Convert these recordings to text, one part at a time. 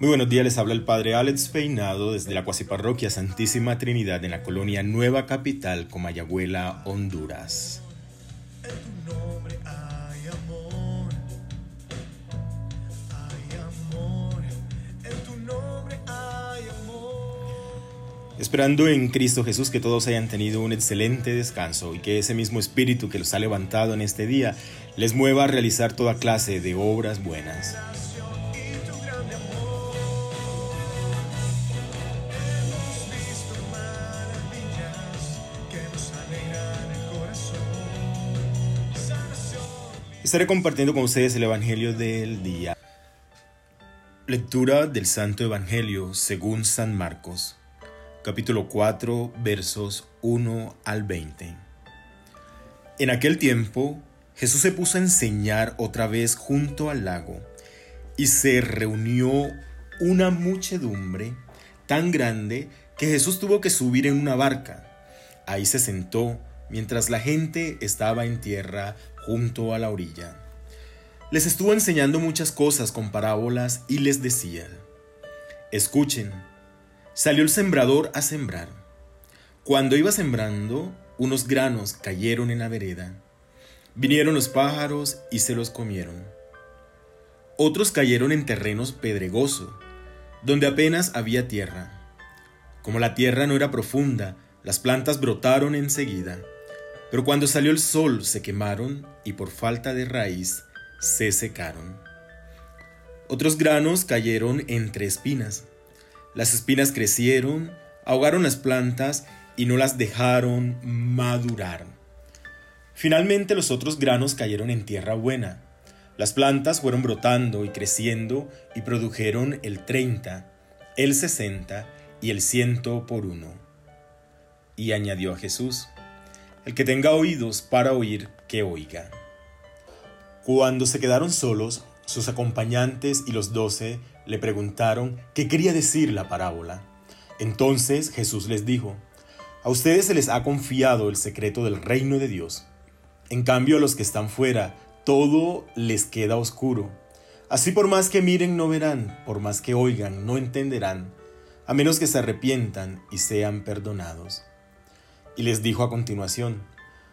Muy buenos días, les habla el Padre Alex Peinado desde la cuasi parroquia Santísima Trinidad en la colonia Nueva Capital, Comayagüela, Honduras. Esperando en Cristo Jesús que todos hayan tenido un excelente descanso y que ese mismo espíritu que los ha levantado en este día les mueva a realizar toda clase de obras buenas. Estaré compartiendo con ustedes el Evangelio del día. Lectura del Santo Evangelio según San Marcos, capítulo 4, versos 1 al 20. En aquel tiempo, Jesús se puso a enseñar otra vez junto al lago, y se reunió una muchedumbre tan grande que Jesús tuvo que subir en una barca. Ahí se sentó mientras la gente estaba en tierra junto a la orilla. Les estuvo enseñando muchas cosas con parábolas y les decía, escuchen, salió el sembrador a sembrar. Cuando iba sembrando, unos granos cayeron en la vereda. Vinieron los pájaros y se los comieron. Otros cayeron en terrenos pedregoso, donde apenas había tierra. Como la tierra no era profunda, las plantas brotaron enseguida pero cuando salió el sol se quemaron y por falta de raíz se secaron. Otros granos cayeron entre espinas. Las espinas crecieron, ahogaron las plantas y no las dejaron madurar. Finalmente los otros granos cayeron en tierra buena. Las plantas fueron brotando y creciendo y produjeron el 30, el 60 y el ciento por uno. Y añadió a Jesús, el que tenga oídos para oír, que oiga. Cuando se quedaron solos, sus acompañantes y los doce le preguntaron qué quería decir la parábola. Entonces Jesús les dijo, A ustedes se les ha confiado el secreto del reino de Dios. En cambio a los que están fuera, todo les queda oscuro. Así por más que miren no verán, por más que oigan no entenderán, a menos que se arrepientan y sean perdonados. Y les dijo a continuación,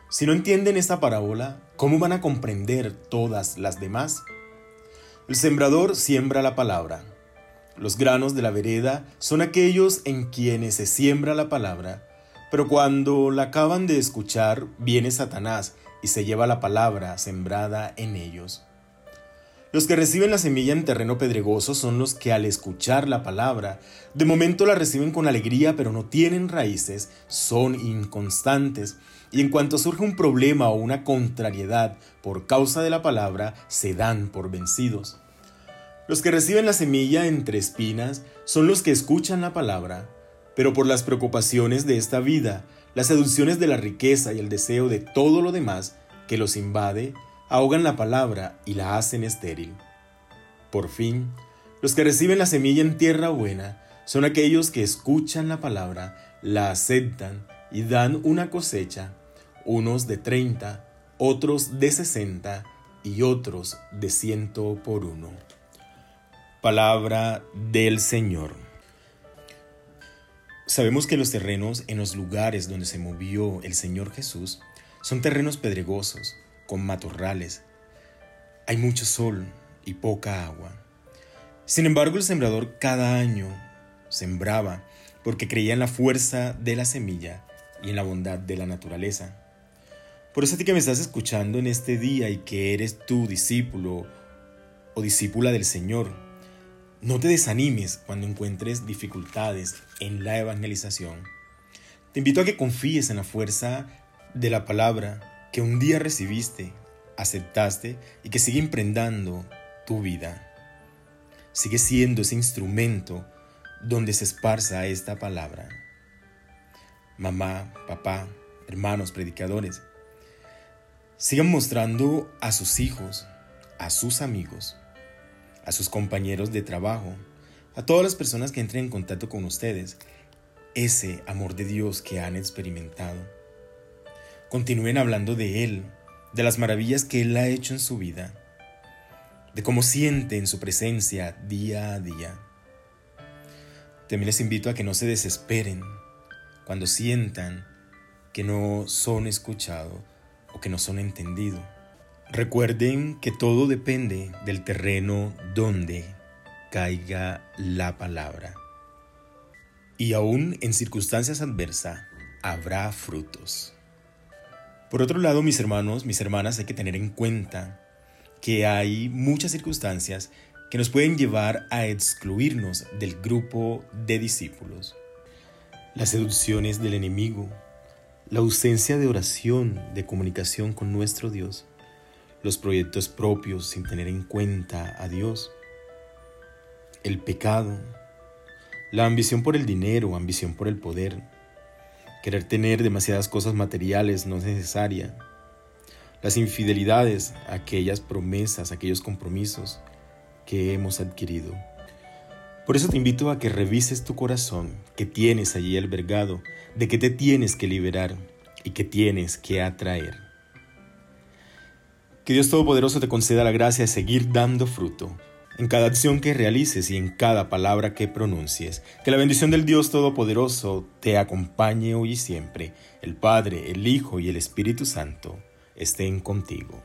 si no entienden esta parábola, ¿cómo van a comprender todas las demás? El sembrador siembra la palabra. Los granos de la vereda son aquellos en quienes se siembra la palabra, pero cuando la acaban de escuchar, viene Satanás y se lleva la palabra sembrada en ellos. Los que reciben la semilla en terreno pedregoso son los que al escuchar la palabra, de momento la reciben con alegría pero no tienen raíces, son inconstantes, y en cuanto surge un problema o una contrariedad por causa de la palabra, se dan por vencidos. Los que reciben la semilla entre espinas son los que escuchan la palabra, pero por las preocupaciones de esta vida, las seducciones de la riqueza y el deseo de todo lo demás que los invade, ahogan la palabra y la hacen estéril. Por fin, los que reciben la semilla en tierra buena son aquellos que escuchan la palabra, la aceptan y dan una cosecha, unos de treinta, otros de sesenta y otros de ciento por uno. Palabra del Señor. Sabemos que los terrenos en los lugares donde se movió el Señor Jesús son terrenos pedregosos, con matorrales. Hay mucho sol y poca agua. Sin embargo, el sembrador cada año sembraba porque creía en la fuerza de la semilla y en la bondad de la naturaleza. Por eso a ti que me estás escuchando en este día y que eres tu discípulo o discípula del Señor, no te desanimes cuando encuentres dificultades en la evangelización. Te invito a que confíes en la fuerza de la palabra que un día recibiste, aceptaste y que sigue imprendando tu vida. Sigue siendo ese instrumento donde se esparza esta palabra. Mamá, papá, hermanos, predicadores, sigan mostrando a sus hijos, a sus amigos, a sus compañeros de trabajo, a todas las personas que entren en contacto con ustedes, ese amor de Dios que han experimentado continúen hablando de Él, de las maravillas que Él ha hecho en su vida, de cómo siente en su presencia día a día. También les invito a que no se desesperen cuando sientan que no son escuchados o que no son entendidos. Recuerden que todo depende del terreno donde caiga la palabra. Y aún en circunstancias adversas habrá frutos. Por otro lado, mis hermanos, mis hermanas, hay que tener en cuenta que hay muchas circunstancias que nos pueden llevar a excluirnos del grupo de discípulos. Las seducciones del enemigo, la ausencia de oración, de comunicación con nuestro Dios, los proyectos propios sin tener en cuenta a Dios, el pecado, la ambición por el dinero, ambición por el poder, querer tener demasiadas cosas materiales no es necesaria, las infidelidades, aquellas promesas, aquellos compromisos que hemos adquirido. Por eso te invito a que revises tu corazón, que tienes allí albergado, de que te tienes que liberar y que tienes que atraer. Que Dios Todopoderoso te conceda la gracia de seguir dando fruto en cada acción que realices y en cada palabra que pronuncies. Que la bendición del Dios Todopoderoso te acompañe hoy y siempre. El Padre, el Hijo y el Espíritu Santo estén contigo.